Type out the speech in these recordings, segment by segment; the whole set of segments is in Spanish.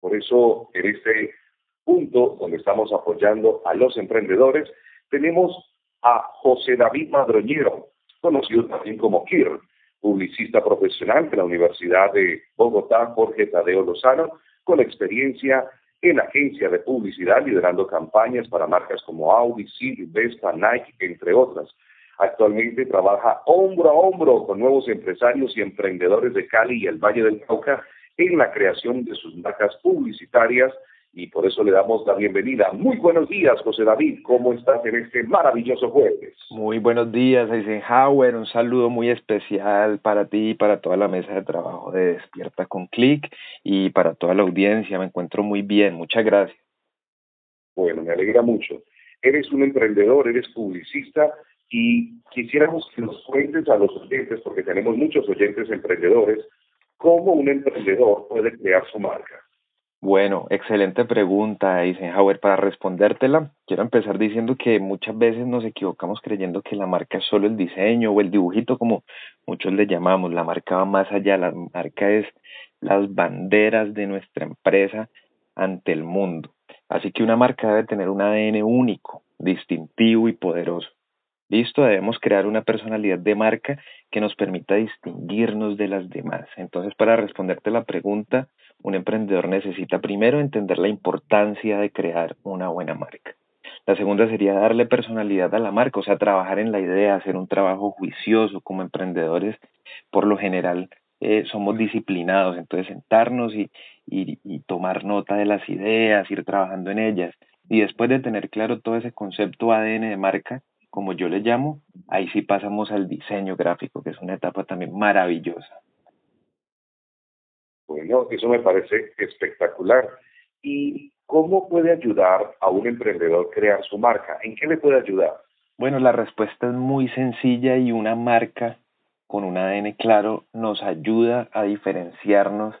Por eso, en este punto donde estamos apoyando a los emprendedores, tenemos a José David Madroñero, conocido también como KIR, publicista profesional de la Universidad de Bogotá, Jorge Tadeo Lozano, con experiencia en agencia de publicidad, liderando campañas para marcas como Audi, City, Vespa, Nike, entre otras. Actualmente trabaja hombro a hombro con nuevos empresarios y emprendedores de Cali y el Valle del Cauca en la creación de sus marcas publicitarias y por eso le damos la bienvenida. Muy buenos días, José David. ¿Cómo estás en este maravilloso jueves? Muy buenos días, Eisenhower. Un saludo muy especial para ti y para toda la mesa de trabajo de Despierta con Click y para toda la audiencia. Me encuentro muy bien. Muchas gracias. Bueno, me alegra mucho. Eres un emprendedor, eres publicista y quisiéramos que nos cuentes a los oyentes, porque tenemos muchos oyentes emprendedores, cómo un emprendedor puede crear su marca. Bueno, excelente pregunta, Eisenhower. Para respondértela, quiero empezar diciendo que muchas veces nos equivocamos creyendo que la marca es solo el diseño o el dibujito, como muchos le llamamos. La marca va más allá. La marca es las banderas de nuestra empresa ante el mundo. Así que una marca debe tener un ADN único, distintivo y poderoso. Listo, debemos crear una personalidad de marca que nos permita distinguirnos de las demás. Entonces, para responderte la pregunta, un emprendedor necesita primero entender la importancia de crear una buena marca. La segunda sería darle personalidad a la marca, o sea, trabajar en la idea, hacer un trabajo juicioso como emprendedores. Por lo general, eh, somos disciplinados, entonces sentarnos y, y, y tomar nota de las ideas, ir trabajando en ellas. Y después de tener claro todo ese concepto ADN de marca, como yo le llamo, ahí sí pasamos al diseño gráfico, que es una etapa también maravillosa. Bueno, eso me parece espectacular. ¿Y cómo puede ayudar a un emprendedor crear su marca? ¿En qué le puede ayudar? Bueno, la respuesta es muy sencilla y una marca con un ADN claro nos ayuda a diferenciarnos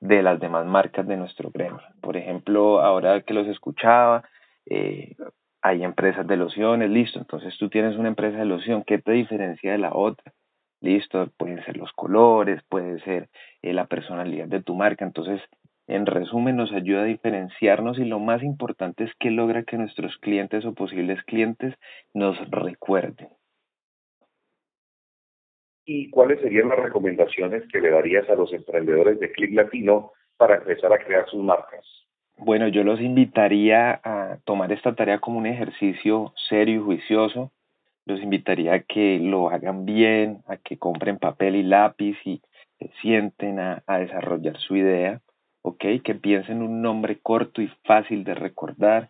de las demás marcas de nuestro gremio. Por ejemplo, ahora que los escuchaba, eh, hay empresas de lociones, listo, entonces tú tienes una empresa de loción, ¿qué te diferencia de la otra? Listo, pueden ser los colores, puede ser eh, la personalidad de tu marca. Entonces, en resumen, nos ayuda a diferenciarnos y lo más importante es que logra que nuestros clientes o posibles clientes nos recuerden. ¿Y cuáles serían las recomendaciones que le darías a los emprendedores de Click Latino para empezar a crear sus marcas? Bueno, yo los invitaría a tomar esta tarea como un ejercicio serio y juicioso los invitaría a que lo hagan bien, a que compren papel y lápiz y se sienten a, desarrollar su idea, ¿ok? Que piensen un nombre corto y fácil de recordar,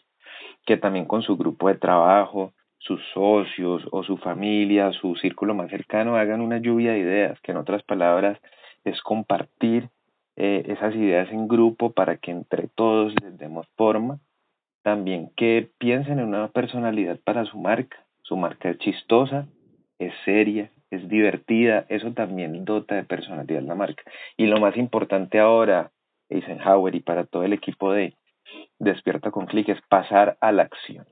que también con su grupo de trabajo, sus socios o su familia, su círculo más cercano, hagan una lluvia de ideas, que en otras palabras es compartir eh, esas ideas en grupo para que entre todos les demos forma. También que piensen en una personalidad para su marca, su marca es chistosa, es seria, es divertida, eso también dota de personalidad la marca. Y lo más importante ahora, Eisenhower y para todo el equipo de Despierta con Click es pasar a la acción.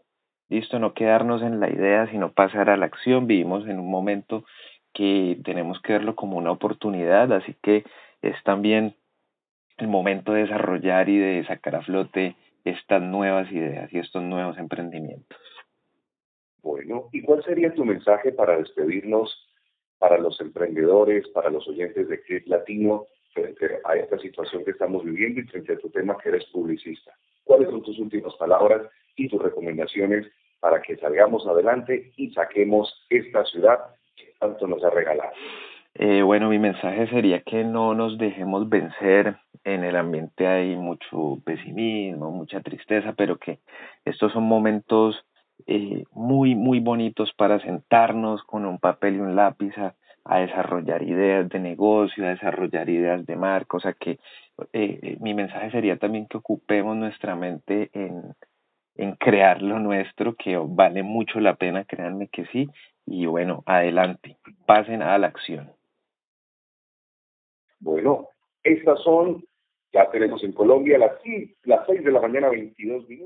Listo, no quedarnos en la idea, sino pasar a la acción. Vivimos en un momento que tenemos que verlo como una oportunidad, así que es también el momento de desarrollar y de sacar a flote estas nuevas ideas y estos nuevos emprendimientos. Bueno, ¿y cuál sería tu mensaje para despedirnos para los emprendedores, para los oyentes de Click Latino, frente a esta situación que estamos viviendo y frente a tu tema que eres publicista? ¿Cuáles son tus últimas palabras y tus recomendaciones para que salgamos adelante y saquemos esta ciudad que tanto nos ha regalado? Eh, bueno, mi mensaje sería que no nos dejemos vencer. En el ambiente hay mucho pesimismo, mucha tristeza, pero que estos son momentos eh, muy, muy bonitos para sentarnos con un papel y un lápiz a, desarrollar ideas de negocio, a desarrollar ideas de marca. O sea que eh, eh, mi mensaje sería también que ocupemos nuestra mente en, en crear lo nuestro, que vale mucho la pena, créanme que sí. Y bueno, adelante, pasen a la acción. Bueno, estas son, ya tenemos en Colombia las, las 6 de la mañana, 22 minutos.